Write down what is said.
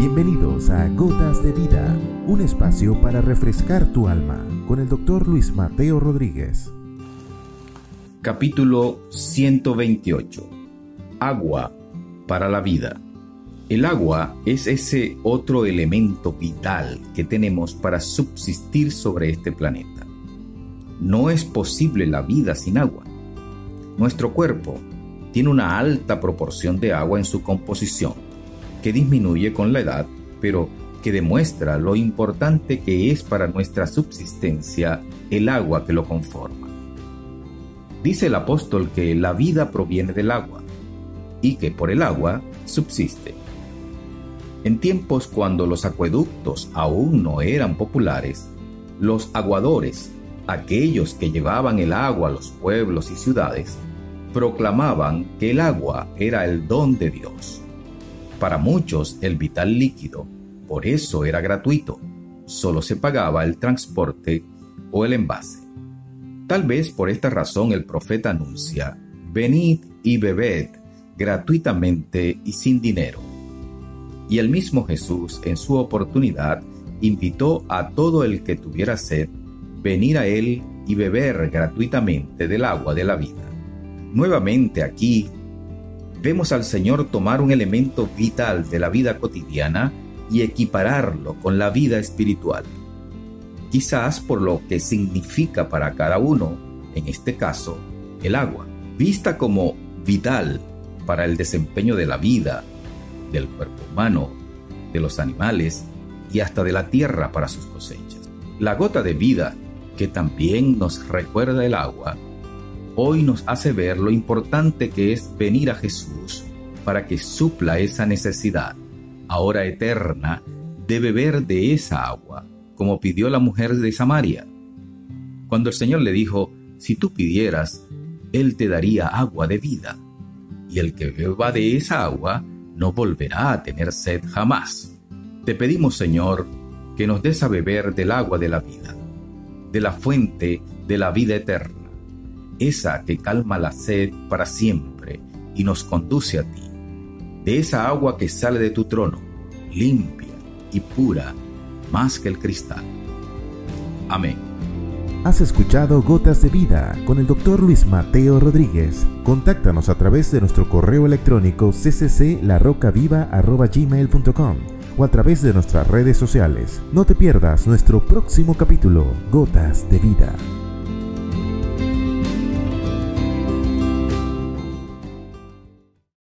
Bienvenidos a Gotas de Vida, un espacio para refrescar tu alma con el doctor Luis Mateo Rodríguez. Capítulo 128. Agua para la vida. El agua es ese otro elemento vital que tenemos para subsistir sobre este planeta. No es posible la vida sin agua. Nuestro cuerpo tiene una alta proporción de agua en su composición, que disminuye con la edad, pero que demuestra lo importante que es para nuestra subsistencia el agua que lo conforma. Dice el apóstol que la vida proviene del agua y que por el agua subsiste. En tiempos cuando los acueductos aún no eran populares, los aguadores, aquellos que llevaban el agua a los pueblos y ciudades, proclamaban que el agua era el don de Dios. Para muchos el vital líquido, por eso era gratuito, solo se pagaba el transporte o el envase. Tal vez por esta razón el profeta anuncia, venid y bebed gratuitamente y sin dinero. Y el mismo Jesús en su oportunidad invitó a todo el que tuviera sed venir a él y beber gratuitamente del agua de la vida. Nuevamente aquí vemos al Señor tomar un elemento vital de la vida cotidiana y equipararlo con la vida espiritual. Quizás por lo que significa para cada uno, en este caso, el agua, vista como vital para el desempeño de la vida, del cuerpo humano, de los animales y hasta de la tierra para sus cosechas. La gota de vida, que también nos recuerda el agua, hoy nos hace ver lo importante que es venir a Jesús para que supla esa necesidad, ahora eterna, de beber de esa agua, como pidió la mujer de Samaria. Cuando el Señor le dijo, si tú pidieras, Él te daría agua de vida, y el que beba de esa agua no volverá a tener sed jamás. Te pedimos, Señor, que nos des a beber del agua de la vida, de la fuente de la vida eterna esa que calma la sed para siempre y nos conduce a ti, de esa agua que sale de tu trono, limpia y pura, más que el cristal. Amén. Has escuchado Gotas de Vida con el doctor Luis Mateo Rodríguez. Contáctanos a través de nuestro correo electrónico ccclarocaviva.gmail.com o a través de nuestras redes sociales. No te pierdas nuestro próximo capítulo, Gotas de Vida.